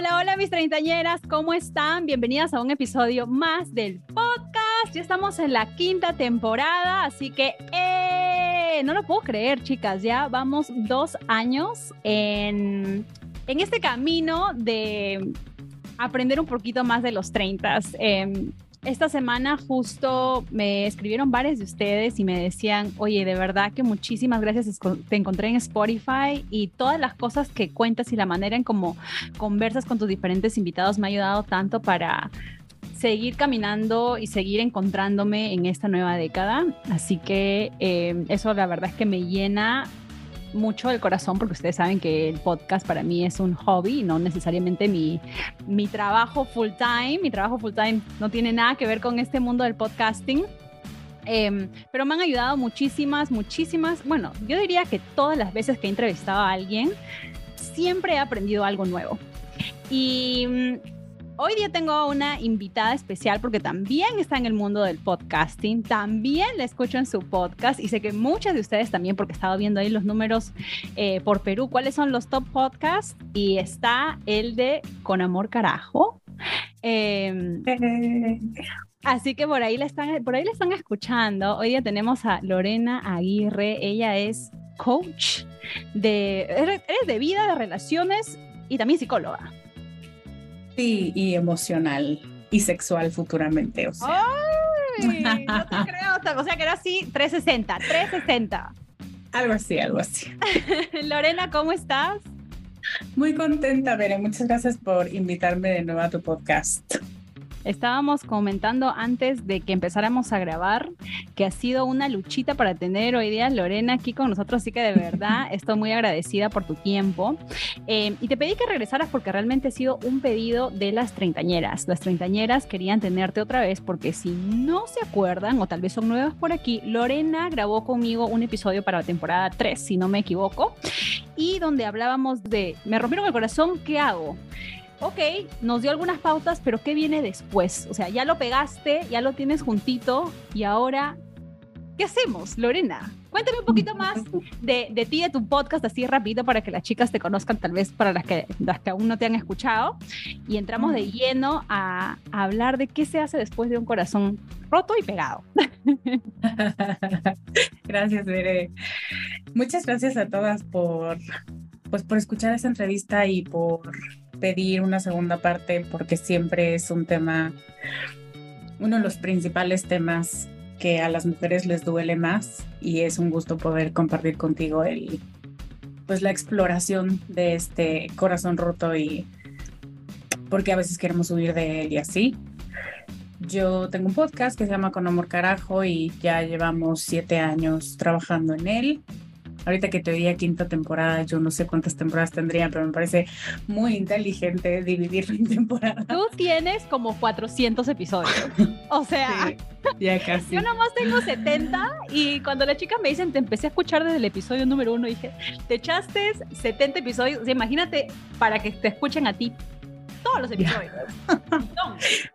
Hola, hola mis treintañeras, ¿cómo están? Bienvenidas a un episodio más del podcast. Ya estamos en la quinta temporada, así que ¡eh! no lo puedo creer, chicas. Ya vamos dos años en, en este camino de aprender un poquito más de los treintas. Eh, esta semana justo me escribieron varios de ustedes y me decían, oye, de verdad que muchísimas gracias, te encontré en Spotify y todas las cosas que cuentas y la manera en cómo conversas con tus diferentes invitados me ha ayudado tanto para seguir caminando y seguir encontrándome en esta nueva década. Así que eh, eso la verdad es que me llena mucho el corazón porque ustedes saben que el podcast para mí es un hobby, no necesariamente mi, mi trabajo full time. Mi trabajo full time no tiene nada que ver con este mundo del podcasting. Em, pero me han ayudado muchísimas, muchísimas. Bueno, yo diría que todas las veces que he entrevistado a alguien, siempre he aprendido algo nuevo. Y mm, Hoy día tengo una invitada especial porque también está en el mundo del podcasting, también la escucho en su podcast y sé que muchas de ustedes también porque he estado viendo ahí los números eh, por Perú, cuáles son los top podcasts y está el de Con Amor Carajo. Em, así que por ahí, la están, por ahí le están escuchando. Hoy día tenemos a Lorena Aguirre, ella es coach de, eres de vida, de relaciones y también psicóloga y emocional y sexual futuramente. O sea. ¡Ay! No te creo. O sea, que era así 360, 360. Algo así, algo así. Lorena, ¿cómo estás? Muy contenta, Bere. Muchas gracias por invitarme de nuevo a tu podcast. Estábamos comentando antes de que empezáramos a grabar que ha sido una luchita para tener hoy día Lorena aquí con nosotros, así que de verdad estoy muy agradecida por tu tiempo. Eh, y te pedí que regresaras porque realmente ha sido un pedido de las treintañeras. Las treintañeras querían tenerte otra vez porque si no se acuerdan o tal vez son nuevas por aquí, Lorena grabó conmigo un episodio para la temporada 3, si no me equivoco, y donde hablábamos de, me rompieron el corazón, ¿qué hago? Ok, nos dio algunas pautas, pero ¿qué viene después? O sea, ya lo pegaste, ya lo tienes juntito y ahora, ¿qué hacemos, Lorena? Cuéntame un poquito más de, de ti, de tu podcast, así rápido, para que las chicas te conozcan, tal vez para las que, las que aún no te han escuchado. Y entramos de lleno a, a hablar de qué se hace después de un corazón roto y pegado. gracias, Bere. Muchas gracias a todas por, pues, por escuchar esta entrevista y por pedir una segunda parte porque siempre es un tema, uno de los principales temas que a las mujeres les duele más y es un gusto poder compartir contigo el, pues la exploración de este corazón roto y porque a veces queremos huir de él y así. Yo tengo un podcast que se llama Con Amor Carajo y ya llevamos siete años trabajando en él ahorita que te oía quinta temporada, yo no sé cuántas temporadas tendría, pero me parece muy inteligente dividirlo en temporadas. Tú tienes como 400 episodios. O sea, ya casi. Yo nomás tengo 70 y cuando las chicas me dicen, te empecé a escuchar desde el episodio número uno, dije, te echaste 70 episodios. O sea, imagínate para que te escuchen a ti todos los episodios.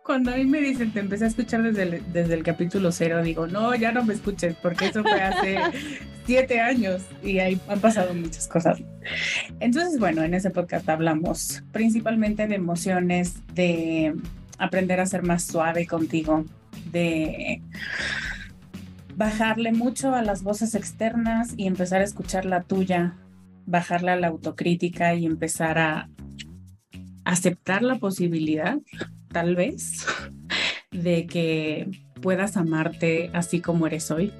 Cuando a mí me dicen, te empecé a escuchar desde el, desde el capítulo cero, digo, no, ya no me escuches, porque eso fue hace siete años y ahí han pasado muchas cosas. Entonces, bueno, en ese podcast hablamos principalmente de emociones, de aprender a ser más suave contigo, de bajarle mucho a las voces externas y empezar a escuchar la tuya, bajarle a la autocrítica y empezar a aceptar la posibilidad, tal vez, de que puedas amarte así como eres hoy,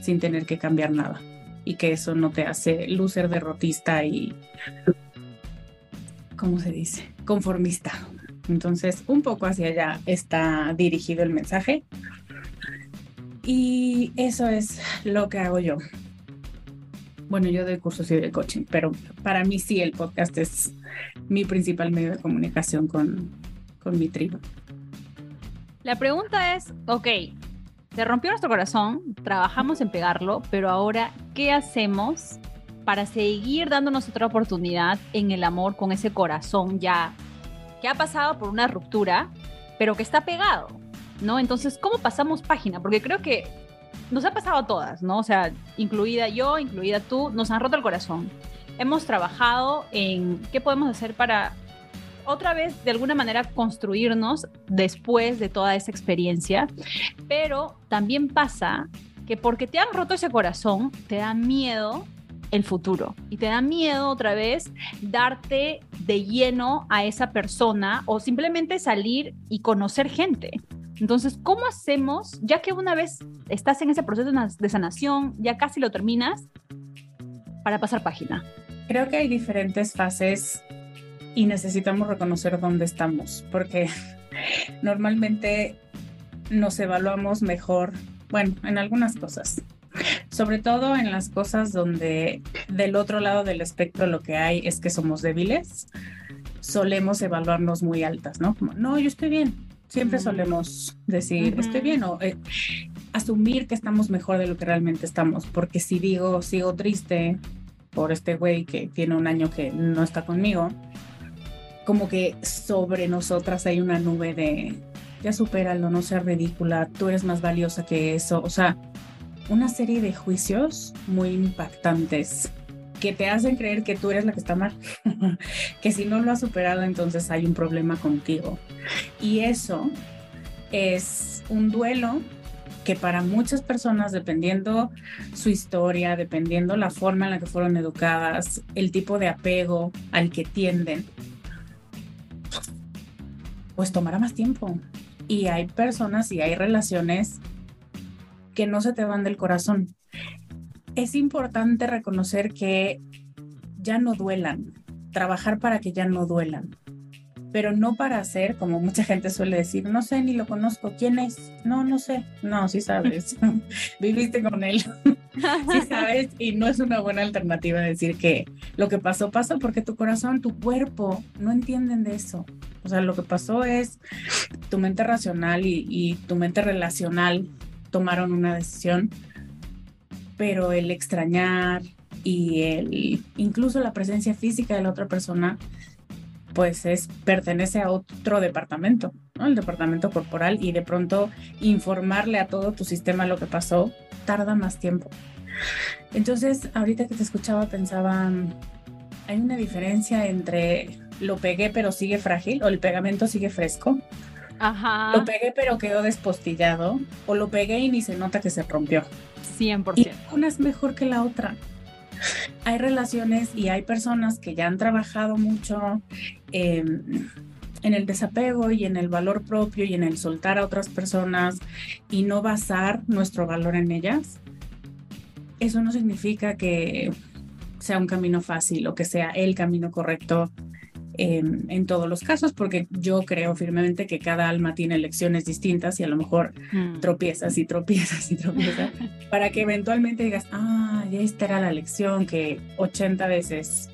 sin tener que cambiar nada. Y que eso no te hace loser, derrotista y, ¿cómo se dice? Conformista. Entonces, un poco hacia allá está dirigido el mensaje. Y eso es lo que hago yo. Bueno, yo doy cursos y de coaching, pero para mí sí el podcast es mi principal medio de comunicación con, con mi tribu. La pregunta es, ok, se rompió nuestro corazón, trabajamos en pegarlo, pero ahora, ¿qué hacemos para seguir dándonos otra oportunidad en el amor con ese corazón ya que ha pasado por una ruptura, pero que está pegado, ¿no? Entonces, ¿cómo pasamos página? Porque creo que nos ha pasado a todas, ¿no? O sea, incluida yo, incluida tú, nos han roto el corazón. Hemos trabajado en qué podemos hacer para otra vez, de alguna manera, construirnos después de toda esa experiencia, pero también pasa que porque te han roto ese corazón, te da miedo el futuro y te da miedo otra vez darte de lleno a esa persona o simplemente salir y conocer gente. Entonces, ¿cómo hacemos, ya que una vez estás en ese proceso de sanación, ya casi lo terminas, para pasar página? Creo que hay diferentes fases y necesitamos reconocer dónde estamos, porque normalmente nos evaluamos mejor, bueno, en algunas cosas sobre todo en las cosas donde del otro lado del espectro lo que hay es que somos débiles, solemos evaluarnos muy altas, ¿no? Como, no, yo estoy bien. Siempre solemos decir, estoy bien, o eh, asumir que estamos mejor de lo que realmente estamos, porque si digo, sigo triste por este güey que tiene un año que no está conmigo, como que sobre nosotras hay una nube de, ya supéralo, no seas ridícula, tú eres más valiosa que eso, o sea, una serie de juicios muy impactantes que te hacen creer que tú eres la que está mal, que si no lo has superado entonces hay un problema contigo. Y eso es un duelo que para muchas personas, dependiendo su historia, dependiendo la forma en la que fueron educadas, el tipo de apego al que tienden, pues tomará más tiempo. Y hay personas y hay relaciones que no se te van del corazón. Es importante reconocer que ya no duelan, trabajar para que ya no duelan, pero no para hacer, como mucha gente suele decir, no sé ni lo conozco, ¿quién es? No, no sé, no, sí sabes, viviste con él, sí sabes, y no es una buena alternativa decir que lo que pasó, pasó porque tu corazón, tu cuerpo no entienden de eso. O sea, lo que pasó es tu mente racional y, y tu mente relacional tomaron una decisión, pero el extrañar y el incluso la presencia física de la otra persona pues es pertenece a otro departamento, ¿no? El departamento corporal y de pronto informarle a todo tu sistema lo que pasó tarda más tiempo. Entonces, ahorita que te escuchaba pensaba hay una diferencia entre lo pegué pero sigue frágil o el pegamento sigue fresco Ajá. Lo pegué pero quedó despostillado o lo pegué y ni se nota que se rompió. 100%. Y una es mejor que la otra. Hay relaciones y hay personas que ya han trabajado mucho em, en el desapego y en el valor propio y en el soltar a otras personas y no basar nuestro valor en ellas. Eso no significa que sea un camino fácil o que sea el camino correcto en todos los casos, porque yo creo firmemente que cada alma tiene lecciones distintas y a lo mejor mm. tropiezas y tropiezas y tropiezas, para que eventualmente digas, ah, ya esta era la lección que 80 veces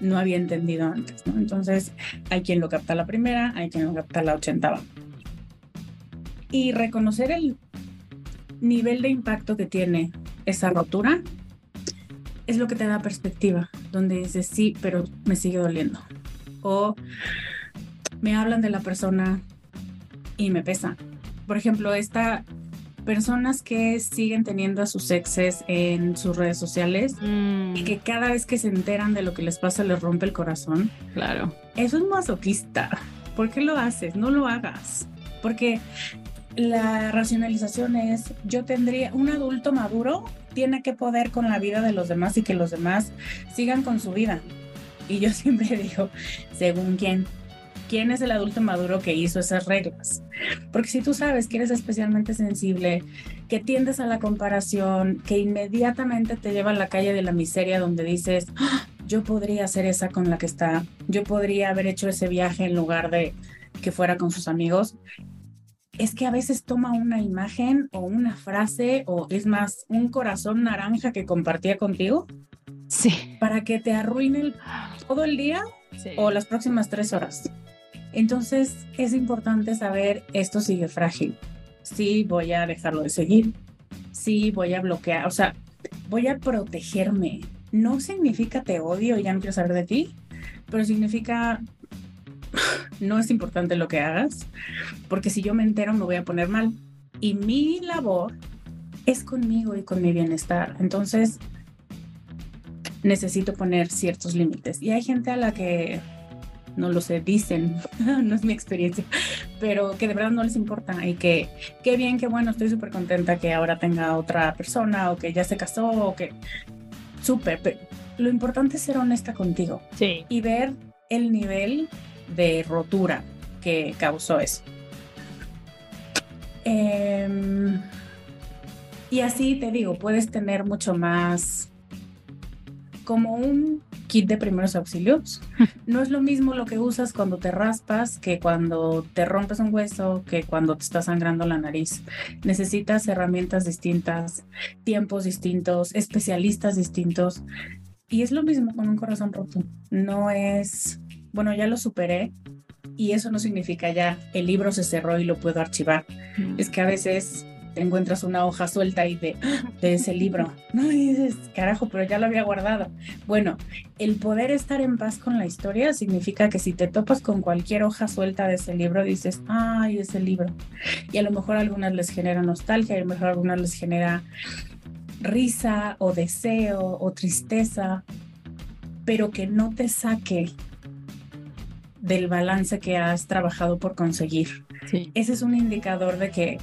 no había entendido antes, ¿no? Entonces, hay quien lo capta la primera, hay quien lo capta la 80. Y reconocer el nivel de impacto que tiene esa rotura es lo que te da perspectiva, donde dices, sí, pero me sigue doliendo o me hablan de la persona y me pesa. Por ejemplo, esta personas que siguen teniendo a sus exes en sus redes sociales y mm. que cada vez que se enteran de lo que les pasa les rompe el corazón. Claro. Eso es masoquista. ¿Por qué lo haces? No lo hagas. Porque la racionalización es, yo tendría, un adulto maduro tiene que poder con la vida de los demás y que los demás sigan con su vida. Y yo siempre digo, según quién, quién es el adulto maduro que hizo esas reglas. Porque si tú sabes que eres especialmente sensible, que tiendes a la comparación, que inmediatamente te lleva a la calle de la miseria donde dices, ¡Ah! yo podría ser esa con la que está, yo podría haber hecho ese viaje en lugar de que fuera con sus amigos. Es que a veces toma una imagen o una frase o es más, un corazón naranja que compartía contigo. Sí. Para que te arruine todo el día o las próximas tres horas. Entonces es importante saber, esto sigue frágil. Sí, voy a dejarlo de seguir. Sí, voy a bloquear. O sea, voy a protegerme. No significa te odio y ya no quiero saber de ti, pero significa no es importante lo que hagas, porque si yo me entero me voy a poner mal. Y mi labor es conmigo y con mi bienestar. Entonces, necesito poner ciertos límites. Y hay gente a la que, no lo sé, dicen, no es mi experiencia, pero que de verdad no les importa y que qué bien, qué bueno, estoy súper contenta que ahora tenga otra persona o que ya se casó o que súper, lo importante es ser honesta contigo sí. y ver el nivel de rotura que causó eso. Em, y así te digo, puedes tener mucho más como un kit de primeros auxilios. No es lo mismo lo que usas cuando te raspas que cuando te rompes un hueso, que cuando te está sangrando la nariz. Necesitas herramientas distintas, tiempos distintos, especialistas distintos. Y es lo mismo con un corazón roto. No es, bueno, ya lo superé y eso no significa ya el libro se cerró y lo puedo archivar. Es que a veces te encuentras una hoja suelta y de, de ese libro. No dices, carajo, pero ya lo había guardado. Bueno, el poder estar en paz con la historia significa que si te topas con cualquier hoja suelta de ese libro, dices, ay, ese libro. Y a lo mejor a algunas les genera nostalgia, a lo mejor a algunas les genera risa o deseo o tristeza, pero que no te saque del balance que has trabajado por conseguir. Ese es un indicador de que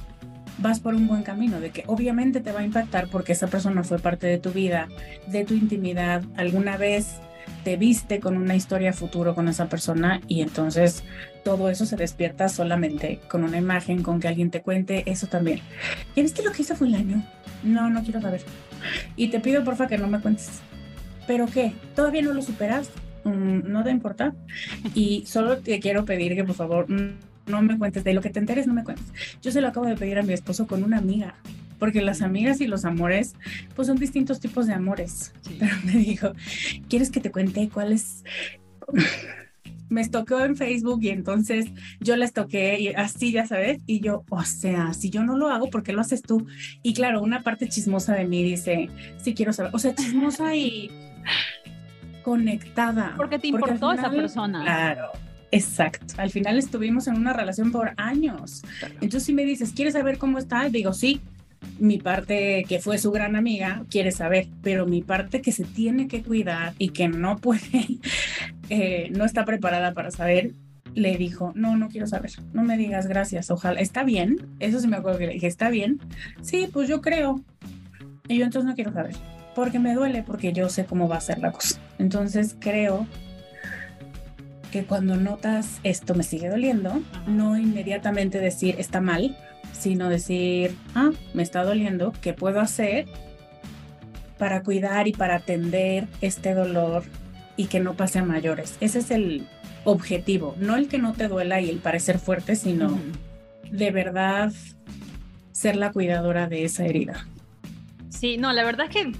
vas por un buen camino, de que obviamente te va a impactar porque esa persona fue parte de tu vida, de tu intimidad, alguna vez te viste con una historia futuro con esa persona y entonces todo eso se despierta solamente con una imagen, con que alguien te cuente eso también. ¿Ya viste lo que hizo fulano? No, no quiero saber. Y te pido porfa que no me cuentes. ¿Pero qué? ¿Todavía no lo superas? Mm, no te importa. Y solo te quiero pedir que por favor no me cuentes, de lo que te enteres no me cuentes. Yo se lo acabo de pedir a mi esposo con una amiga, porque las amigas y los amores, pues son distintos tipos de amores. Pero me dijo, ¿quieres que te cuente cuál es? me estoqueó en Facebook y entonces yo les toqué y así, ya sabes, y yo, o sea, si yo no lo hago, ¿por qué lo haces tú? Y claro, una parte chismosa de mí dice, sí quiero saber, o sea, chismosa y conectada. Porque te importó esa persona. Claro, Exacto. Al final estuvimos en una relación por años. Entonces, si me dices, ¿quieres saber cómo está? Digo, sí. Mi parte que fue su gran amiga quiere saber, pero mi parte que se tiene que cuidar y que no puede, eh, no está preparada para saber, le dijo, no, no quiero saber, no me digas gracias, ojalá, está bien, eso sí me acuerdo que le dije, está bien, sí, pues yo creo, y yo entonces no quiero saber, porque me duele, porque yo sé cómo va a ser la cosa, entonces creo que cuando notas esto me sigue doliendo, no inmediatamente decir está mal, sino decir, ah, me está doliendo, ¿qué puedo hacer para cuidar y para atender este dolor y que no pase a mayores? Ese es el objetivo, no el que no te duela y el parecer fuerte, sino de verdad ser la cuidadora de esa herida. Sí, no, la verdad es que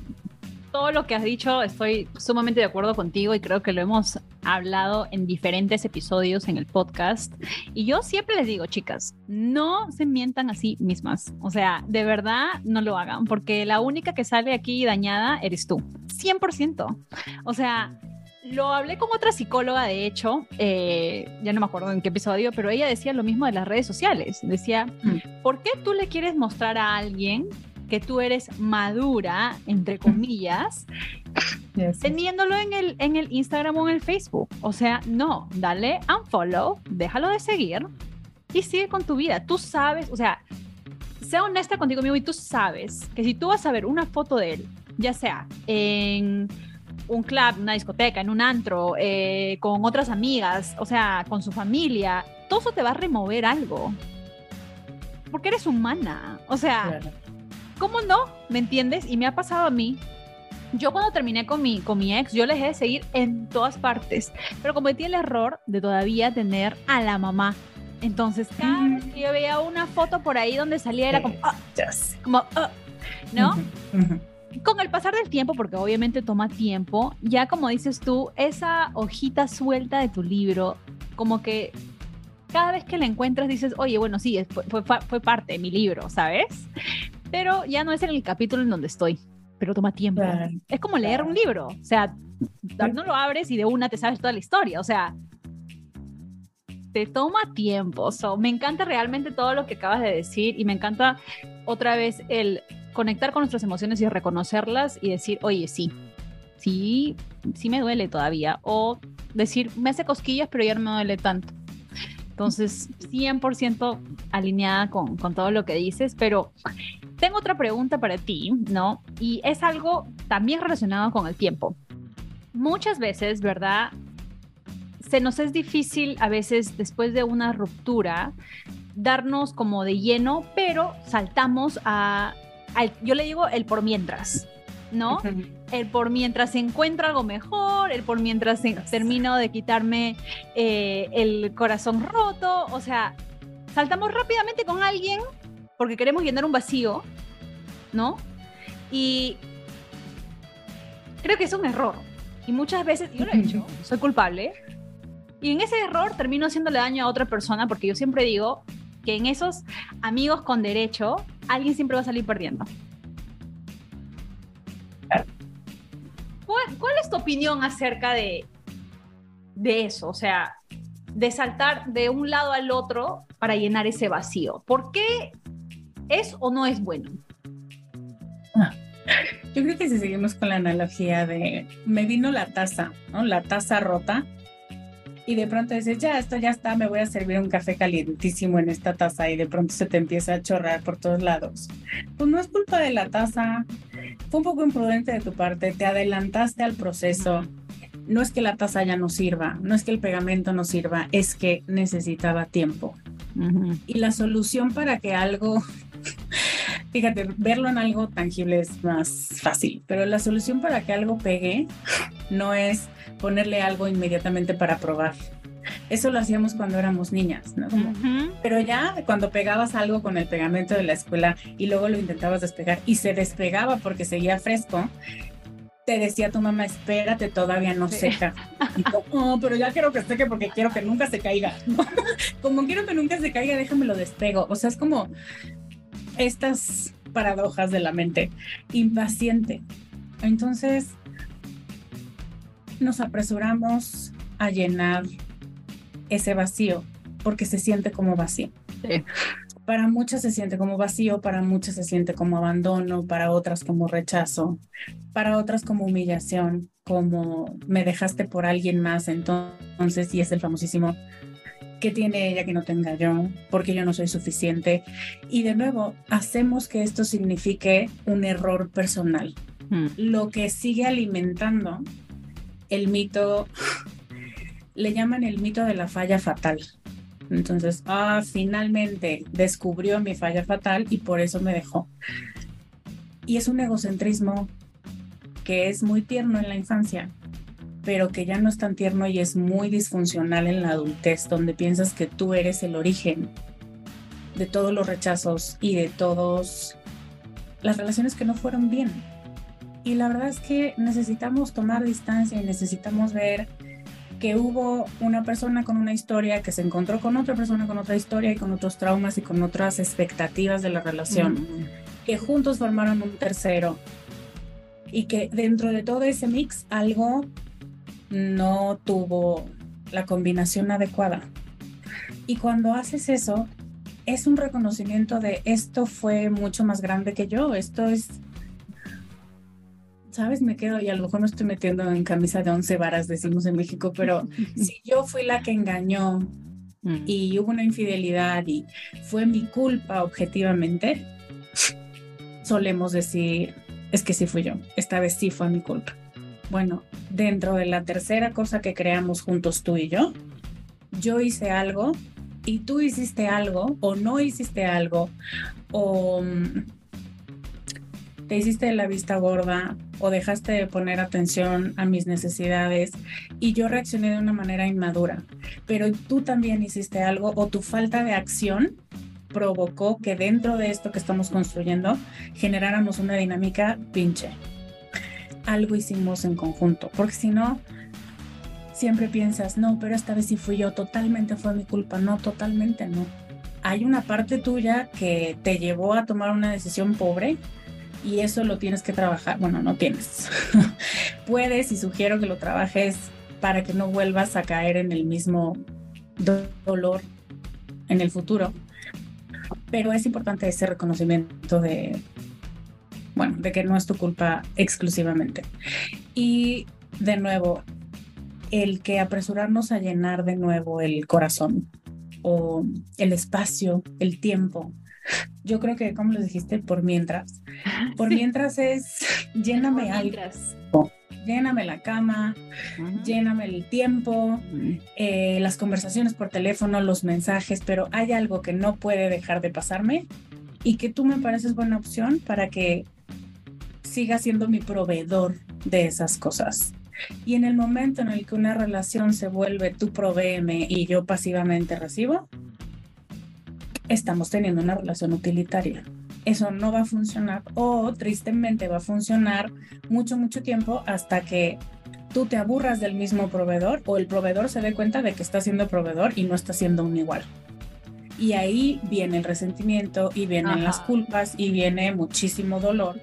todo lo que has dicho estoy sumamente de acuerdo contigo y creo que lo hemos hablado en diferentes episodios en el podcast. Y yo siempre les digo, chicas, no se mientan así mismas. O sea, de verdad no lo hagan porque la única que sale aquí dañada eres tú. 100%. O sea, lo hablé con otra psicóloga, de hecho, eh, ya no me acuerdo en qué episodio, pero ella decía lo mismo de las redes sociales. Decía, mm. ¿por qué tú le quieres mostrar a alguien que tú eres madura, entre comillas, teniéndolo en el, en el Instagram o en el Facebook. O sea, no, dale unfollow, déjalo de seguir y sigue con tu vida. Tú sabes, o sea, sea honesta contigo mismo y tú sabes que si tú vas a ver una foto de él, ya sea en un club, una discoteca, en un antro, eh, con otras amigas, o sea, con su familia, todo eso te va a remover algo. Porque eres humana. O sea, ¿Cómo no? ¿Me entiendes? Y me ha pasado a mí Yo cuando terminé con mi, con mi ex, yo le dejé de seguir en todas partes, pero cometí el error de todavía tener a la mamá. Entonces, cada vez que yo veía una foto por ahí donde salía, era como, ah, como, ah", ¿no? Con el pasar del tiempo, porque obviamente toma tiempo, ya como dices tú, esa hojita suelta de tu libro, como que cada vez que la encuentras dices, oye, bueno, sí, fue, fue, parte de mi libro, ¿sabes? Pero ya no es en el capítulo en donde estoy, pero toma tiempo. es como leer un libro, o sea, no lo abres y de una te sabes toda la historia, o sea, te toma tiempo. me encanta realmente todo lo que acabas de decir y me encanta otra vez el conectar con nuestras emociones y reconocerlas y decir, oye, sí, sí, sí me duele todavía. O decir, me hace cosquillas, pero ya no me duele tanto. Entonces, 100% alineada con, con todo lo que dices, pero tengo otra pregunta para ti, ¿no? Y es algo también relacionado con el tiempo. Muchas veces, ¿verdad? se nos es difícil a veces después de una ruptura darnos como de lleno, pero saltamos a, yo le digo el por mientras, ¿no? El por mientras se encuentra algo mejor, el por mientras termino de quitarme eh, el corazón roto, o sea, saltamos rápidamente con alguien porque queremos llenar un vacío, ¿no? Y creo que es un error. Y muchas veces, yo lo he hecho, soy culpable, y en ese error termino haciéndole daño a otra persona porque yo siempre digo que en esos amigos con derecho, alguien siempre va a salir perdiendo. ¿Cuál, es tu opinión acerca de, de eso? O sea, de saltar de un lado al otro para llenar ese vacío. ¿Por qué es o no es bueno? Yo creo que si seguimos con la analogía de me vino la taza, ¿no? La taza rota y de pronto dices, ya, esto ya está, me voy a servir un café calientísimo en esta taza y de pronto se te empieza a chorrar por todos lados. Pues no es culpa de la taza, fue un poco imprudente de tu parte, te adelantaste al proceso. No es que la taza ya no sirva, no es que el pegamento no sirva, es que necesitaba tiempo. Y la solución para que algo fíjate, verlo en algo tangible es más fácil, pero la solución para que algo pegue no es ponerle algo inmediatamente para probar. Eso lo hacíamos cuando éramos niñas, ¿no? Pero ya cuando pegabas algo con el pegamento de la escuela y luego lo intentabas despegar y se despegaba porque seguía fresco, te decía tu mamá, espérate, todavía no seca. no, pero ya quiero que seque porque quiero que nunca se caiga. como quiero que nunca se caiga, déjame lo despego. O sea, es como estas paradojas de la mente. Impaciente. Entonces, nos apresuramos a llenar ese vacío porque se siente como vacío. Para muchas se siente como vacío, para muchas se siente como abandono, para otras como rechazo, para otras como humillación, como me dejaste por alguien más, entonces, y es el famosísimo, ¿qué tiene ella que no tenga yo? Porque yo no soy suficiente. Y de nuevo, hacemos que esto signifique un error personal, hmm. lo que sigue alimentando el mito, le llaman el mito de la falla fatal. Entonces, ah, finalmente descubrió mi falla fatal y por eso me dejó. Y es un egocentrismo que es muy tierno en la infancia, pero que ya no es tan tierno y es muy disfuncional en la adultez, donde piensas que tú eres el origen de todos los rechazos y de todas las relaciones que no fueron bien. Y la verdad es que necesitamos tomar distancia y necesitamos ver que hubo una persona con una historia que se encontró con otra persona con otra historia y con otros traumas y con otras expectativas de la relación, que juntos formaron un tercero y que dentro de todo ese mix algo no tuvo la combinación adecuada. Y cuando haces eso, es un reconocimiento de esto fue mucho más grande que yo, esto es ¿sabes? Me quedo, y a lo mejor no estoy metiendo en camisa de once varas, decimos en México, pero si yo fui la que engañó mm. y hubo una infidelidad y fue mi culpa objetivamente, solemos decir, es que sí fui yo, esta vez sí fue mi culpa. Bueno, dentro de la tercera cosa que creamos juntos tú y yo, yo hice algo y tú hiciste algo o no hiciste algo o mm, te hiciste la vista gorda o dejaste de poner atención a mis necesidades y yo reaccioné de una manera inmadura, pero tú también hiciste algo o tu falta de acción provocó que dentro de esto que estamos construyendo generáramos una dinámica pinche. Algo hicimos en conjunto, porque si no, siempre piensas, no, pero esta vez sí fui yo, totalmente fue mi culpa, no, totalmente no. Hay una parte tuya que te llevó a tomar una decisión pobre y eso lo tienes que trabajar. Bueno, no tienes. Puedes y sugiero que lo trabajes para que no vuelvas a caer en el mismo dolor en el futuro. Pero es importante ese reconocimiento de, bueno, de que no es tu culpa exclusivamente. Y de nuevo, el que apresurarnos a llenar de nuevo el corazón o el espacio, el tiempo. Yo creo que, como les dijiste, por mientras. Por mientras es lléname algo. Lléname la cama, lléname el tiempo, eh, las conversaciones por teléfono, los mensajes, pero hay algo que no puede dejar de pasarme y que tú me pareces buena opción para que siga siendo mi proveedor de esas cosas. Y en el momento en el que una relación se vuelve tú proveeme y yo pasivamente recibo, estamos teniendo una relación utilitaria. Eso no va a funcionar o tristemente va a funcionar mucho, mucho tiempo hasta que tú te aburras del mismo proveedor o el proveedor se dé cuenta de que está siendo proveedor y no está siendo un igual. Y ahí viene el resentimiento y vienen las culpas y viene muchísimo dolor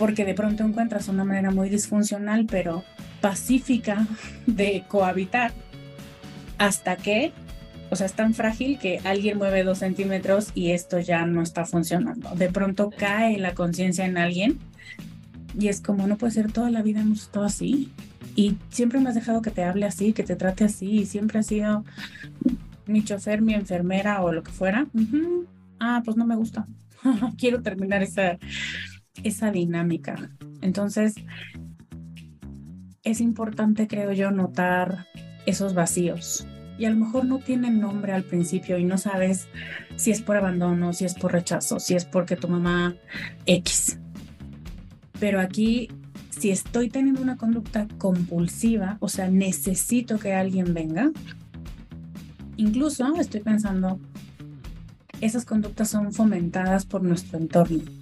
porque de pronto encuentras una manera muy disfuncional, pero pacífica de cohabitar, hasta que, o sea, es tan frágil que alguien mueve dos centímetros y esto ya no está funcionando. De pronto cae la conciencia en alguien y es como, no puede ser, toda la vida hemos estado así. Y siempre me has dejado que te hable así, que te trate así, y siempre ha sido mi chofer, mi enfermera o lo que fuera. Ah, pues no me gusta. Quiero terminar esa, esa dinámica. Entonces, es importante, creo yo, notar esos vacíos. Y a lo mejor no tienen nombre al principio y no sabes si es por abandono, si es por rechazo, si es porque tu mamá X. Pero aquí, si estoy teniendo una conducta compulsiva, o sea, necesito que alguien venga, incluso estoy pensando, esas conductas son fomentadas por nuestro entorno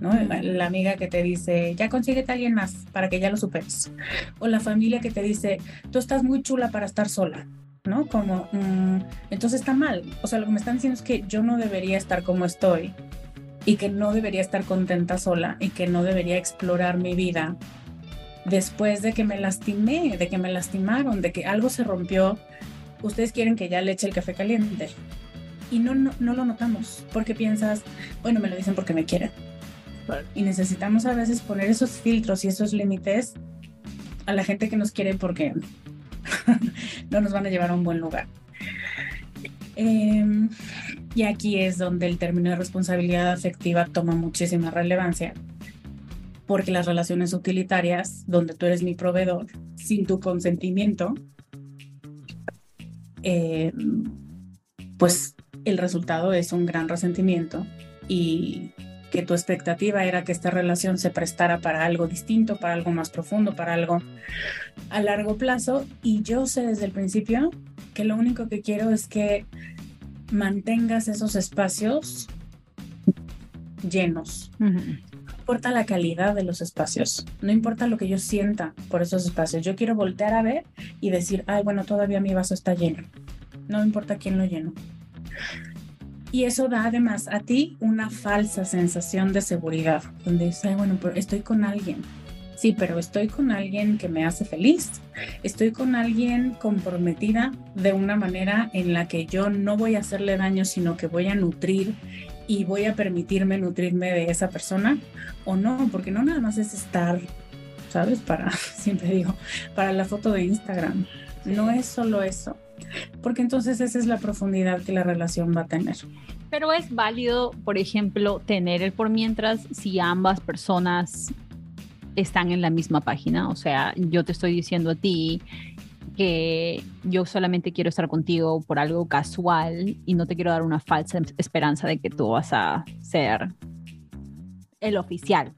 ¿no? La amiga que te dice, ya consíguete a alguien más para que ya lo superes. O la familia que te dice, tú estás muy chula para estar sola, ¿no? Como, mm, entonces está mal. O sea, lo que me están diciendo es que yo no debería estar como estoy y que no debería estar contenta sola y que no debería explorar mi vida después de que me lastimé, de que me lastimaron, de que algo se rompió. Ustedes quieren que ya le eche el café caliente. Y no, no, no lo notamos, porque piensas, bueno, me lo dicen porque me quieren y necesitamos a veces poner esos filtros y esos límites a la gente que nos quiere porque no nos van a llevar a un buen lugar. Em, y aquí es donde el término de responsabilidad afectiva toma muchísima relevancia, porque las relaciones utilitarias, donde tú eres mi proveedor, sin tu consentimiento, em, pues el resultado es un gran resentimiento y que tu expectativa era que esta relación se prestara para algo distinto, para algo más profundo, para algo a largo plazo. Y yo sé desde el principio que lo único que quiero es que mantengas esos espacios llenos. No importa la calidad de los espacios, no importa lo que yo sienta por esos espacios. Yo quiero voltear a ver y decir, ay, bueno, todavía mi vaso está lleno. No importa quién lo llenó. Y eso da además a ti una falsa sensación de seguridad, donde dices, bueno, pero estoy con alguien. Sí, pero estoy con alguien que me hace feliz. Estoy con alguien comprometida de una manera en la que yo no voy a hacerle daño, sino que voy a nutrir y voy a permitirme nutrirme de esa persona o no, porque no nada más es estar, ¿sabes? Para, siempre digo, para la foto de Instagram. No es solo eso porque entonces esa es la profundidad que la relación va a tener. Pero es válido, por ejemplo, tener el por mientras si ambas personas están en la misma página. O sea, yo te estoy diciendo a ti que yo solamente quiero estar contigo por algo casual y no te quiero dar una falsa esperanza de que tú vas a ser el oficial,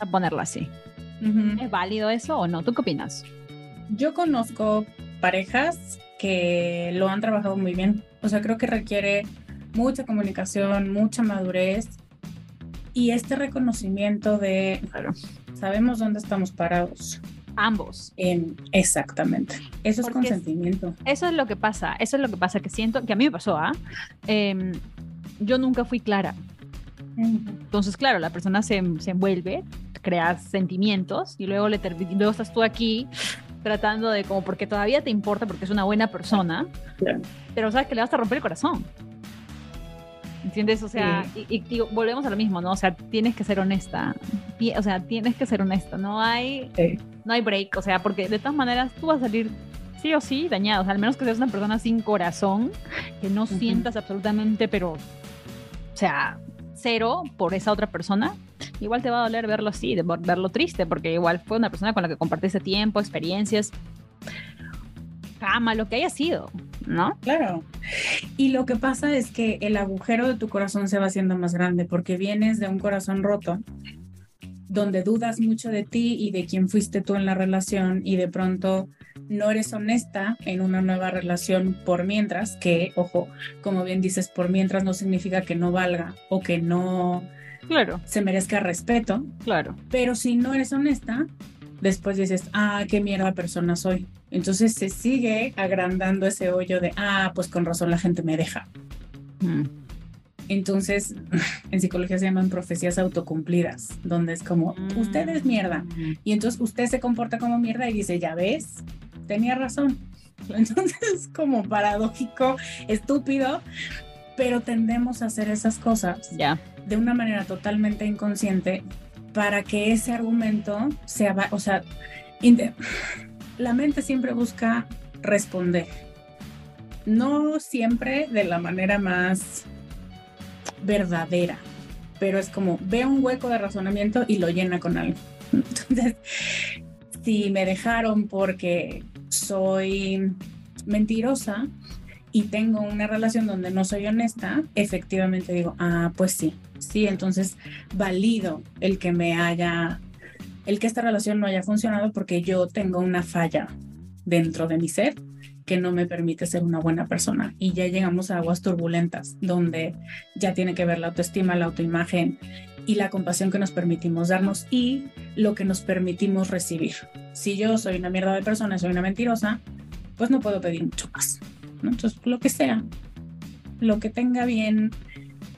a ponerlo así. ¿Es válido eso o no? ¿Tú qué opinas? Yo conozco parejas que lo han trabajado muy bien. O sea, creo que requiere mucha comunicación, mucha madurez y este reconocimiento de, sabemos dónde estamos parados. Ambos. exactamente. Eso es consentimiento. eso es lo que pasa. Eso es lo que pasa que siento, que a mí me pasó, ¿ah? Em, yo nunca fui clara. Entonces, claro, la persona se, se envuelve, crea sentimientos y luego, le luego estás tú aquí tratando de como porque todavía te importa porque es una buena persona, pero sabes que le vas a romper el corazón. ¿Entiendes? O sea, y, volvemos a lo mismo, ¿no? O sea, tienes que ser honesta. O sea, tienes que ser honesta. No hay, no hay break. O sea, porque de todas maneras tú vas a salir sí o sí dañado. O sea, al menos que seas una persona sin corazón, que no sientas absolutamente, pero, o sea, cero por esa otra persona, igual te va a doler verlo así, verlo triste, porque igual fue una persona con la que compartiste tiempo, experiencias, cama, lo que haya sido, ¿no? Claro. Y lo que pasa es que el agujero de tu corazón se va haciendo más grande porque vienes de un corazón roto donde dudas mucho de ti y de quién fuiste tú en la relación y de pronto no eres honesta en una nueva relación por mientras, que, ojo, como bien dices, por mientras no significa que no valga o que no claro. se merezca respeto. Claro. Pero si no eres honesta, después dices, ah, qué mierda persona soy. Entonces se sigue agrandando ese hoyo de, ah, pues con razón la gente me deja. Mm. Entonces, en psicología se llaman profecías autocumplidas, donde es como, usted es mierda. Mm. Y entonces usted se comporta como mierda y dice, ya ves, tenía razón. Entonces es como paradójico, estúpido, pero tendemos a hacer esas cosas de una manera totalmente inconsciente para que ese argumento sea, o sea, la mente siempre busca responder, no siempre de la manera más verdadera, pero es como ve un hueco de razonamiento y lo llena con algo. Entonces, si me dejaron porque soy mentirosa y tengo una relación donde no soy honesta, efectivamente digo, ah, pues sí, sí, entonces valido el que me haya, el que esta relación no haya funcionado porque yo tengo una falla dentro de mi ser que no me permite ser una buena persona. Y ya llegamos a aguas turbulentas, donde ya tiene que ver la autoestima, la autoimagen y la compasión que nos permitimos darnos y lo que nos permitimos recibir. Si yo soy una mierda de persona, soy una mentirosa, pues no puedo pedir mucho más. Entonces, lo que sea, lo que tenga bien,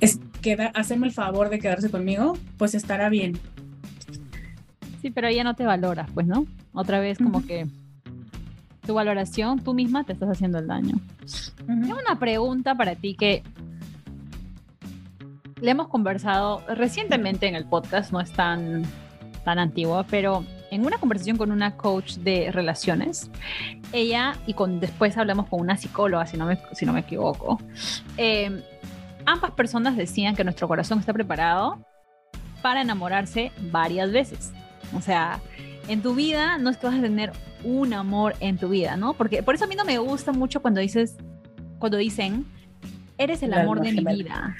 es queda, hacerme el favor de quedarse conmigo, pues estará bien. Sí, pero ella no te valora, pues, ¿no? Otra vez como que tu valoración, tú misma te estás haciendo el daño. Tengo una pregunta para ti que le hemos conversado recientemente en el podcast, no es tan, tan antiguo, pero en una conversación con una coach de relaciones, ella, y con, después hablamos con una psicóloga, si no me, si no me equivoco, eh, ambas personas decían que nuestro corazón está preparado para enamorarse varias veces. O sea, en tu vida no es que vas a tener un amor en tu vida, ¿no? Porque por eso a mí no me gusta mucho cuando dices, cuando dicen, eres el amor de mi vida.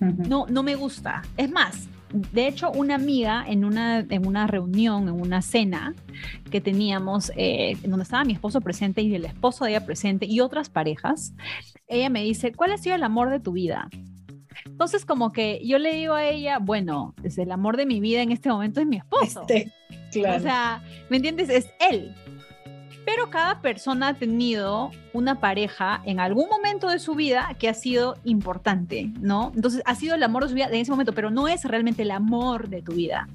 No, no me gusta. Es más, de hecho, una amiga en una, en una reunión, en una cena que teníamos, eh, donde estaba mi esposo presente y el esposo de ella presente y otras parejas, ella me dice, ¿cuál ha sido el amor de tu vida? Entonces, como que yo le digo a ella, bueno, es el amor de mi vida en este momento es mi esposo. Este, claro. O sea, ¿me entiendes? Es él. Pero cada persona ha tenido una pareja en algún momento de su vida que ha sido importante, ¿no? Entonces ha sido el amor de su vida en ese momento, pero no es realmente el amor de tu vida.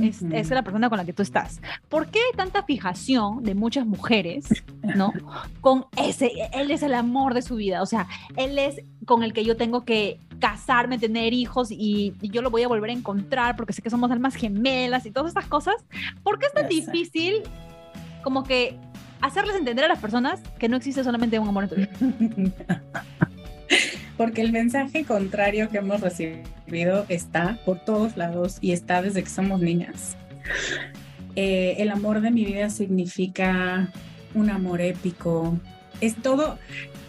Es, es, la persona con la que tú estás. ¿Por qué hay tanta fijación de muchas mujeres, ¿no? Con ese, él es el amor de su vida, o sea, él es con el que yo tengo que casarme, tener hijos y, yo lo voy a volver a encontrar porque sé que somos almas gemelas y todas estas cosas. ¿Por qué es tan difícil como que hacerles entender a las personas que no existe solamente un amor en tu vida. Porque el mensaje contrario que hemos recibido está por todos lados y está desde que somos niñas. Eh, el amor de mi vida significa un amor épico. Es todo,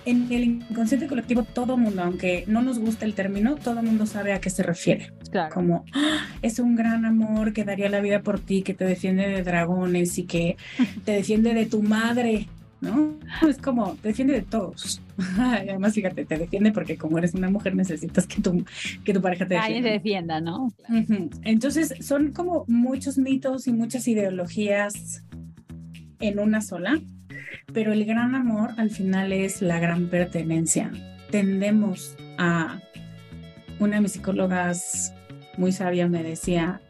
en el inconsciente colectivo, todo mundo, aunque no nos guste el término, todo mundo sabe a qué se refiere. Como ¡Ah! es un gran amor que daría la vida por ti, que te defiende de dragones y que te defiende de tu madre, ¿no? Es como, te defiende de todos. Además, fíjate, te defiende porque como eres una mujer necesitas que tu, que tu pareja te defienda. Alguien te defienda, ¿no? Entonces, son como muchos mitos y muchas ideologías en una sola, pero el gran amor al final es la gran pertenencia. Tendemos a... Una de mis psicólogas muy sabia me decía,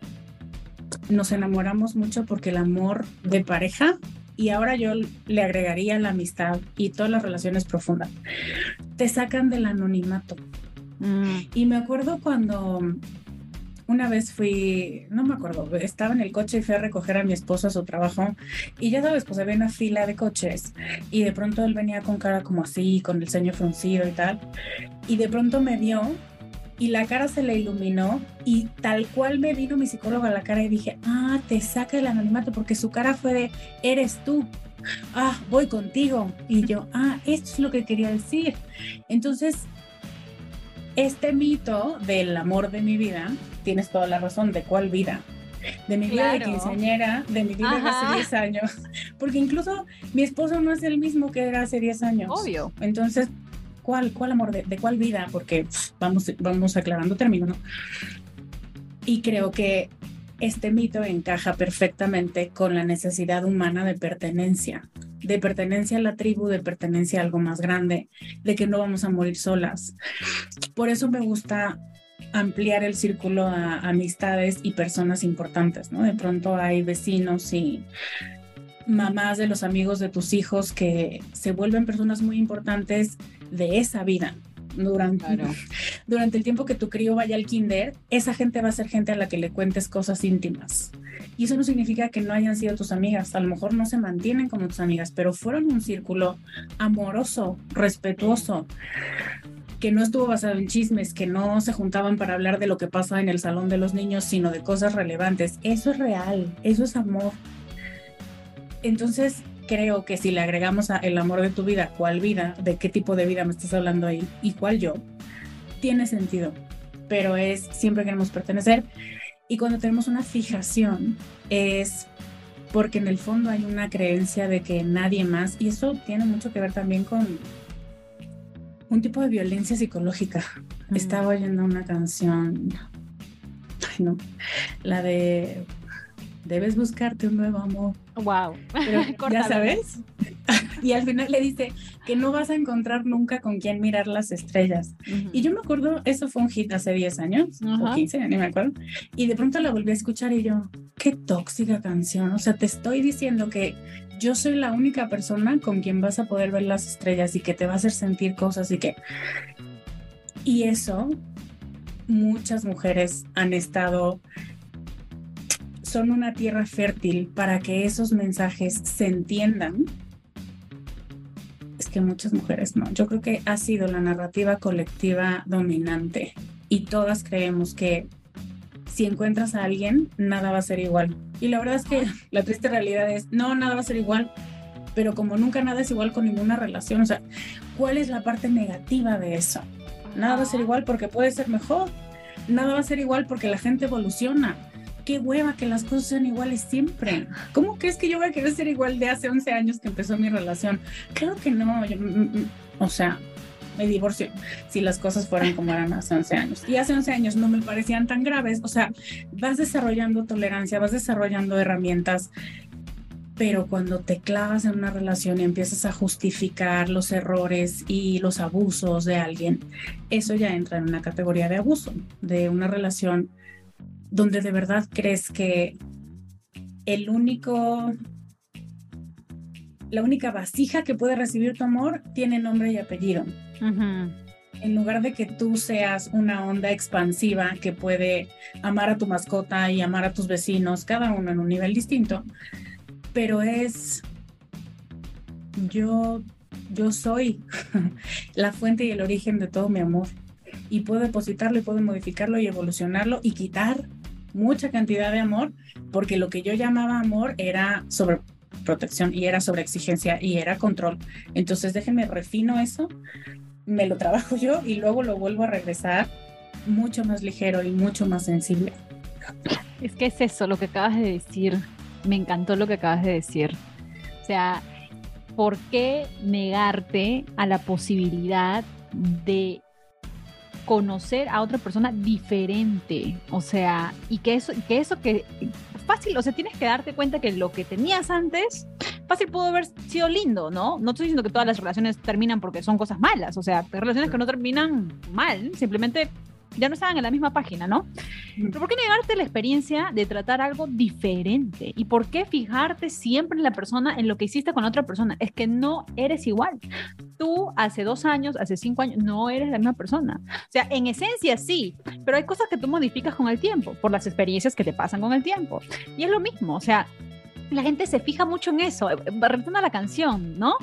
nos enamoramos mucho porque el amor de pareja y ahora yo le agregaría la amistad y todas las relaciones profundas, te sacan del anonimato. Mm. Y me acuerdo cuando una vez fui, no me acuerdo, estaba en el coche y fui a recoger a mi esposo a su trabajo y ya sabes, pues había una fila de coches y de pronto él venía con cara como así, con el ceño fruncido y tal. Y de pronto me vio y la cara se le iluminó y tal cual me vino mi psicóloga a la cara y dije, ah, te saca el anonimato porque su cara fue de, eres tú. Ah, voy contigo. Y yo, ah, esto es lo que quería decir. Entonces, este mito del amor de mi vida, tienes toda la razón, ¿de cuál vida? de mi vida de quinceañera, de mi vida de hace 10 años. Porque incluso mi esposo no es el mismo que era hace 10 años. Obvio. Entonces, ¿Cuál, cuál amor? ¿De, cuál vida? Porque vamos, vamos aclarando términos, ¿no? Y creo que este mito encaja perfectamente con la necesidad humana de pertenencia, de pertenencia a la tribu, de pertenencia a algo más grande, de que no vamos a morir solas. Por eso me gusta ampliar el círculo a amistades y personas importantes, ¿no? De pronto hay vecinos y mamás de los amigos de tus hijos que se vuelven personas muy importantes de esa vida. Durante, durante el tiempo que tu crío vaya al kinder, esa gente va a ser gente a la que le cuentes cosas íntimas. Y eso no significa que no hayan sido tus amigas. A lo mejor no se mantienen como tus amigas, pero fueron un círculo amoroso, respetuoso, que no estuvo basado en chismes, que no se juntaban para hablar de lo que pasa en el salón de los niños, sino de cosas relevantes. Eso es real, eso es amor. Entonces, creo que si le agregamos a el amor de tu vida, cuál vida, de qué tipo de vida me estás hablando ahí y cuál yo, tiene sentido. Pero es siempre queremos pertenecer. Y cuando tenemos una fijación, es porque en el fondo hay una creencia de que nadie más, y eso tiene mucho que ver también con un tipo de violencia psicológica. Estaba oyendo una canción, ay no, la de debes buscarte un nuevo amor. Wow. ya sabes. y al final le dice que no vas a encontrar nunca con quién mirar las estrellas. Y yo me acuerdo, eso fue un hit hace 10 años o 15, ni me acuerdo. Y de pronto la volví a escuchar y yo, qué tóxica canción. O sea, te estoy diciendo que yo soy la única persona con quien vas a poder ver las estrellas y que te va a hacer sentir cosas y que... Y eso, muchas mujeres han estado son una tierra fértil para que esos mensajes se entiendan, es que muchas mujeres no. Yo creo que ha sido la narrativa colectiva dominante y todas creemos que si encuentras a alguien, nada va a ser igual. Y la verdad es que la triste realidad es, no, nada va a ser igual, pero como nunca nada es igual con ninguna relación, o sea, ¿cuál es la parte negativa de eso? Nada va a ser igual porque puede ser mejor, nada va a ser igual porque la gente evoluciona, qué hueva que las cosas sean iguales siempre. ¿Cómo crees que yo voy a querer ser igual de hace 11 años que empezó mi relación? Creo que no. Mm, mm, o sea, me divorcio si las cosas fueran como eran hace 11 años. Y hace 11 años no me parecían tan graves. O sea, vas desarrollando tolerancia, vas desarrollando herramientas. Pero cuando te clavas en una relación y empiezas a justificar los errores y los abusos de alguien, eso ya entra en una categoría de abuso, de una relación donde de verdad crees que el único, la única vasija que puede recibir tu amor tiene nombre y apellido. En lugar de que tú seas una onda expansiva que puede amar a tu mascota y amar a tus vecinos, cada uno en un nivel distinto, pero es yo, yo soy la fuente y el origen de todo mi amor. Y puedo depositarlo y puedo modificarlo y evolucionarlo y quitar mucha cantidad de amor, porque lo que yo llamaba amor era sobre protección y era sobre exigencia y era control. Entonces déjenme refino eso, me lo trabajo yo y luego lo vuelvo a regresar mucho más ligero y mucho más sensible. Es que es eso lo que acabas de decir. Me encantó lo que acabas de decir. O sea, ¿por qué negarte a la posibilidad de conocer a otra persona diferente? O sea, y que eso, que eso que fácil, o sea, tienes que darte cuenta que lo que tenías antes, fácil pudo haber sido lindo, ¿no? No estoy diciendo que todas las relaciones terminan porque son cosas malas, o sea, relaciones que no terminan mal, simplemente ya no estaban en la misma página, ¿no? Pero ¿por qué negarte la experiencia de tratar algo diferente? ¿Y por qué fijarte siempre en la persona, en lo que hiciste con otra persona? Es que no eres igual. Tú hace dos años, hace cinco años, no eres la misma persona. O sea, en esencia sí, pero hay cosas que tú modificas con el tiempo, por las experiencias que te pasan con el tiempo. Y es lo mismo, o sea, la gente se fija mucho en eso. Retorna a la canción, ¿no?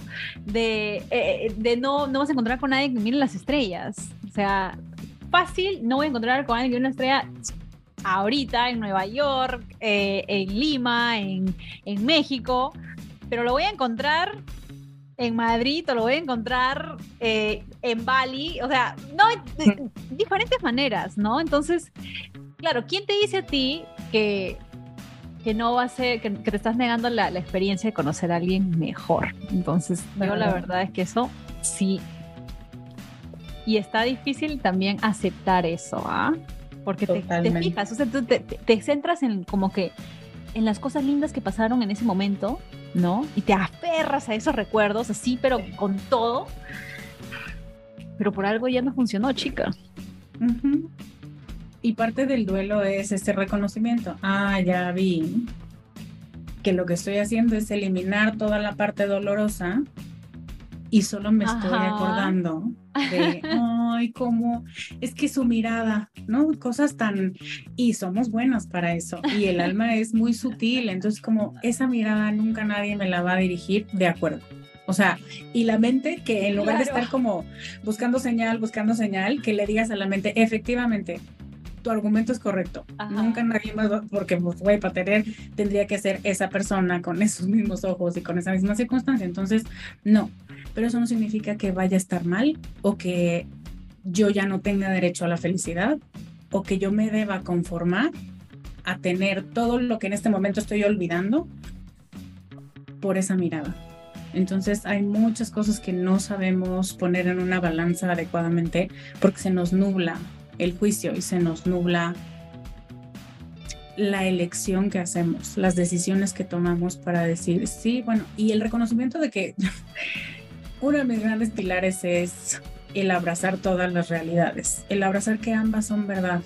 De, eh, de no, no vas a encontrar con nadie que mire las estrellas. O sea, fácil, no voy a encontrar con alguien que una estrella ahorita en Nueva York, eh, en Lima, en, en, México, pero lo voy a encontrar en Madrid o lo voy a encontrar eh, en Bali, o sea, no, de, diferentes maneras, ¿no? Entonces, claro, ¿quién te dice a ti que, que no va a ser, que, que te estás negando la, la, experiencia de conocer a alguien mejor? Entonces, yo la verdad es que eso sí y está difícil también aceptar eso, ¿ah? Porque te, te, fijas, o sea, tú te, te, centras en como que en las cosas lindas que pasaron en ese momento, ¿no? Y te aferras a esos recuerdos así, pero con todo. Pero por algo ya no funcionó, chica. Uh -huh. Y parte del duelo es este reconocimiento. Ah, ya vi que lo que estoy haciendo es eliminar toda la parte dolorosa y solo me Ajá. estoy acordando de, ay, cómo, es que su mirada, ¿no? Cosas tan, y somos buenas para eso, y el alma es muy sutil, entonces como esa mirada nunca nadie me la va a dirigir, de acuerdo. O sea, y la mente que en lugar claro. de estar como buscando señal, buscando señal, que le digas a la mente, efectivamente, tu argumento es correcto. Ajá. Nunca nadie más, porque pues, güey, para tener, tendría que ser esa persona con esos mismos ojos y con esa misma circunstancia. Entonces, no, pero eso no significa que vaya a estar mal o que yo ya no tenga derecho a la felicidad o que yo me deba conformar a tener todo lo que en este momento estoy olvidando por esa mirada. Entonces hay muchas cosas que no sabemos poner en una balanza adecuadamente porque se nos nubla el juicio y se nos nubla la elección que hacemos, las decisiones que tomamos para decir sí, bueno, y el reconocimiento de que uno de mis grandes pilares es el abrazar todas las realidades, el abrazar que ambas son verdad,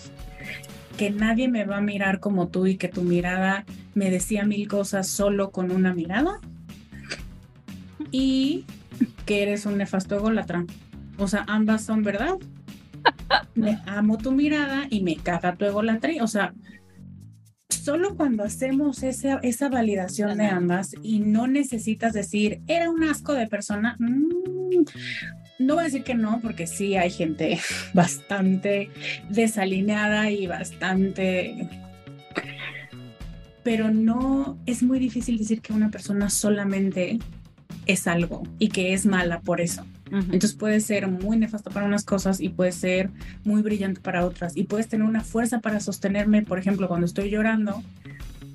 que nadie me va a mirar como tú y que tu mirada me decía mil cosas solo con una mirada y que eres un nefasto ególatra. O sea, ambas son verdad. Me amo tu mirada y me caga tu egolatría. O sea, solo cuando hacemos esa, esa validación de ambas y no necesitas decir, era un asco de persona, mmm, no voy a decir que no, porque sí hay gente bastante desalineada y bastante... Pero no es muy difícil decir que una persona solamente es algo y que es mala por eso. Uh -huh. Entonces puede ser muy nefasto para unas cosas y puede ser muy brillante para otras. Y puedes tener una fuerza para sostenerme, por ejemplo, cuando estoy llorando,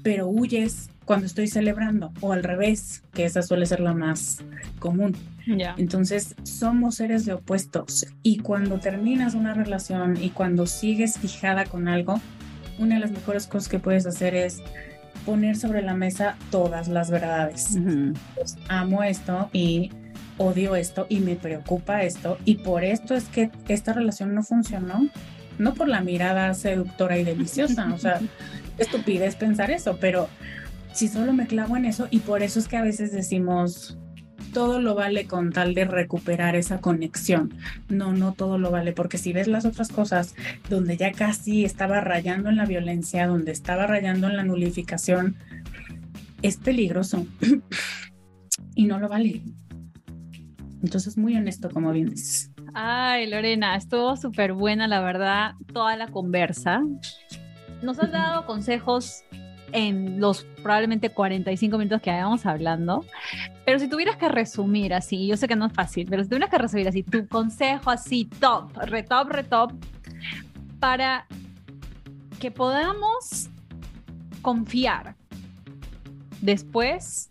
pero huyes cuando estoy celebrando, o al revés, que esa suele ser la más común. Yeah. Entonces, somos seres de opuestos. Y cuando terminas una relación y cuando sigues fijada con algo, una de las mejores cosas que puedes hacer es poner sobre la mesa todas las verdades. Uh -huh. pues, amo esto y odio esto y me preocupa esto y por esto es que esta relación no funcionó, no por la mirada seductora y deliciosa, o sea, estupidez pensar eso, pero si solo me clavo en eso y por eso es que a veces decimos todo lo vale con tal de recuperar esa conexión. No, no todo lo vale, porque si ves las otras cosas donde ya casi estaba rayando en la violencia, donde estaba rayando en la nulificación, es peligroso y no lo vale. Entonces, muy honesto, como bien dices. Ay, Lorena, estuvo súper buena, la verdad, toda la conversa. Nos has dado consejos en los probablemente 45 minutos que habíamos hablando, pero si tuvieras que resumir así, yo sé que no es fácil, pero si tuvieras que resumir así, tu consejo así top, retop, retop, para que podamos confiar después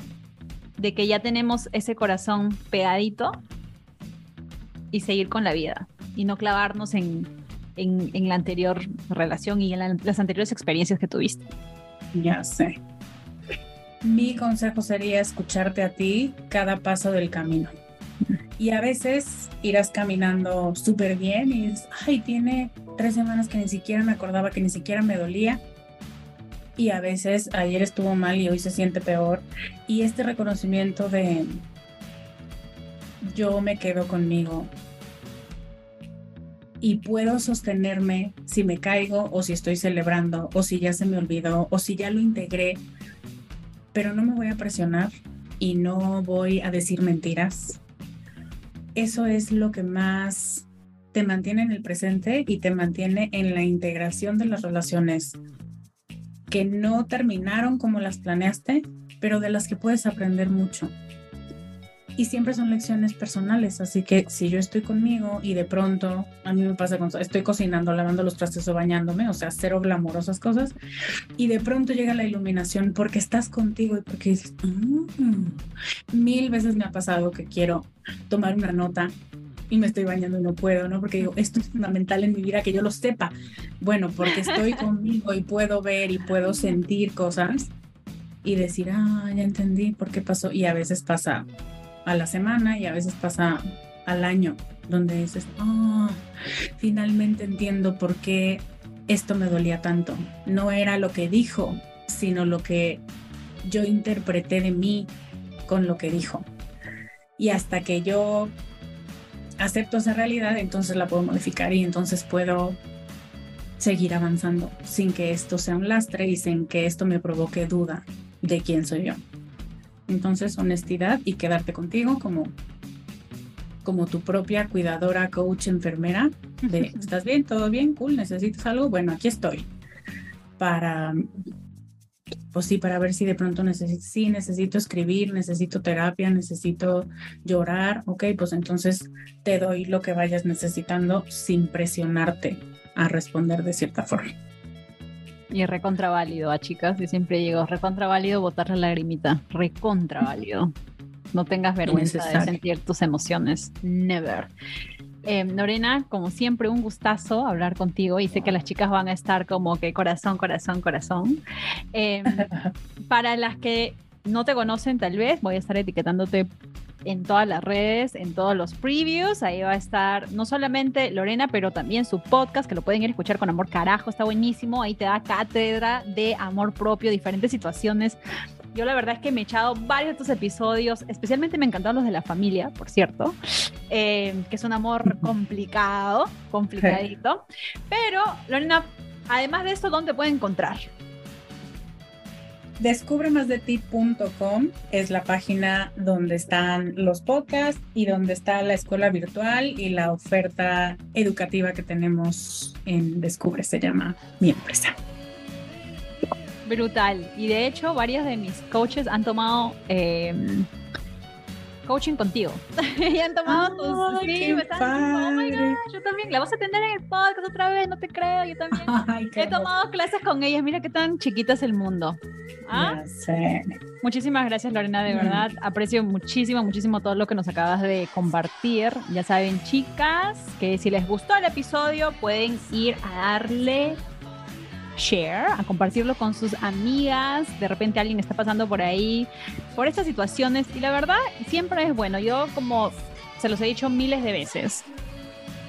de que ya tenemos ese corazón pegadito y seguir con la vida y no clavarnos en, en, la anterior relación y en las anteriores experiencias que tuviste. Ya sé. Mi consejo sería escucharte a ti cada paso del camino. Y a veces irás caminando súper bien y dices, ay, tiene tres semanas que ni siquiera me acordaba, que ni siquiera me dolía. Y a veces ayer estuvo mal y hoy se siente peor. Y este reconocimiento de yo me quedo conmigo y puedo sostenerme si me caigo o si estoy celebrando o si ya se me olvidó o si ya lo integré, pero no me voy a presionar y no voy a decir mentiras. Eso es lo que más te mantiene en el presente y te mantiene en la integración de las relaciones que no terminaron como las planeaste, pero de las que puedes aprender mucho y siempre son lecciones personales, así que si yo estoy conmigo y de pronto, a mí me pasa cuando estoy cocinando, lavando los trastes o bañándome, o sea, cero glamorosas cosas, y de pronto llega la iluminación porque estás contigo y porque dices, mm". mil veces me ha pasado que quiero tomar una nota y me estoy bañando y no puedo, ¿no? Porque digo, esto es fundamental en mi vida que yo lo sepa. Bueno, porque estoy conmigo y puedo ver y puedo sentir cosas y decir, ah, ya entendí por qué pasó. Y a veces pasa a la semana y a veces pasa al año, donde dices, oh, finalmente entiendo por qué esto me dolía tanto. No era lo que dijo, sino lo que yo interpreté de mí con lo que dijo. Y hasta que yo acepto esa realidad, entonces la puedo modificar y entonces puedo seguir avanzando sin que esto sea un lastre y sin que esto me provoque duda de quién soy yo. Entonces, honestidad y quedarte contigo como, como tu propia cuidadora, coach, enfermera. De, ¿Estás bien? ¿Todo bien? Cool. ¿Necesitas algo? Bueno, aquí estoy. Para, pues sí, para ver si de pronto necesito, sí, necesito escribir, necesito terapia, necesito llorar. Ok, pues entonces te doy lo que vayas necesitando sin presionarte a responder de cierta forma. Y recontraválido a chicas, y siempre digo, recontraválido botar la lagrimita, recontraválido. No tengas vergüenza de sentir tus emociones, never. Eh, Lorena, como siempre, un gustazo hablar contigo y sé que las chicas van a estar como que corazón, corazón, corazón. Em, para las que no te conocen, tal vez voy a estar etiquetándote en todas las redes, en todos los previews. Ahí va a estar no solamente Lorena, pero también su podcast, que lo pueden ir a escuchar con amor carajo, está buenísimo. Ahí te da cátedra de amor propio, diferentes situaciones. Yo la verdad es que me he echado varios de tus episodios, especialmente me encantaron los de la familia, por cierto, eh, que es un amor complicado, complicadito. Pero, Lorena, además de esto, ¿dónde te pueden encontrar? Descubremasdeti.com es la página donde están los podcasts y donde está la escuela virtual y la oferta educativa que tenemos en Descubre, se llama mi empresa. Brutal. Y de hecho, varias de mis coaches han tomado eh, coaching contigo. y han tomado tus. Sí, me están oh my God, yo también. La vas a atender en el podcast otra vez, no te creo, yo también. He tomado clases con ellas, mira qué tan chiquita es el mundo. ¿Ah? Muchísimas gracias, Lorena, de mm. verdad. Aprecio muchísimo, muchísimo todo lo que nos acabas de compartir. Ya saben, chicas, que si les gustó el episodio, pueden ir a darle share, a compartirlo con sus amigas. De repente alguien está pasando por ahí, por estas situaciones. Y la verdad, siempre es bueno. Yo, como se los he dicho miles de veces,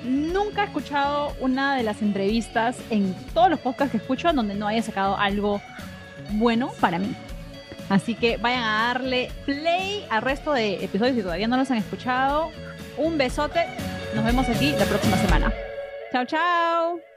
nunca he escuchado una de las entrevistas en todos los podcasts que escucho donde no haya sacado algo bueno para mí. Así que vayan a darle play al resto de episodios si todavía no los han escuchado. Un besote. Nos vemos aquí la próxima semana. Chao, chao.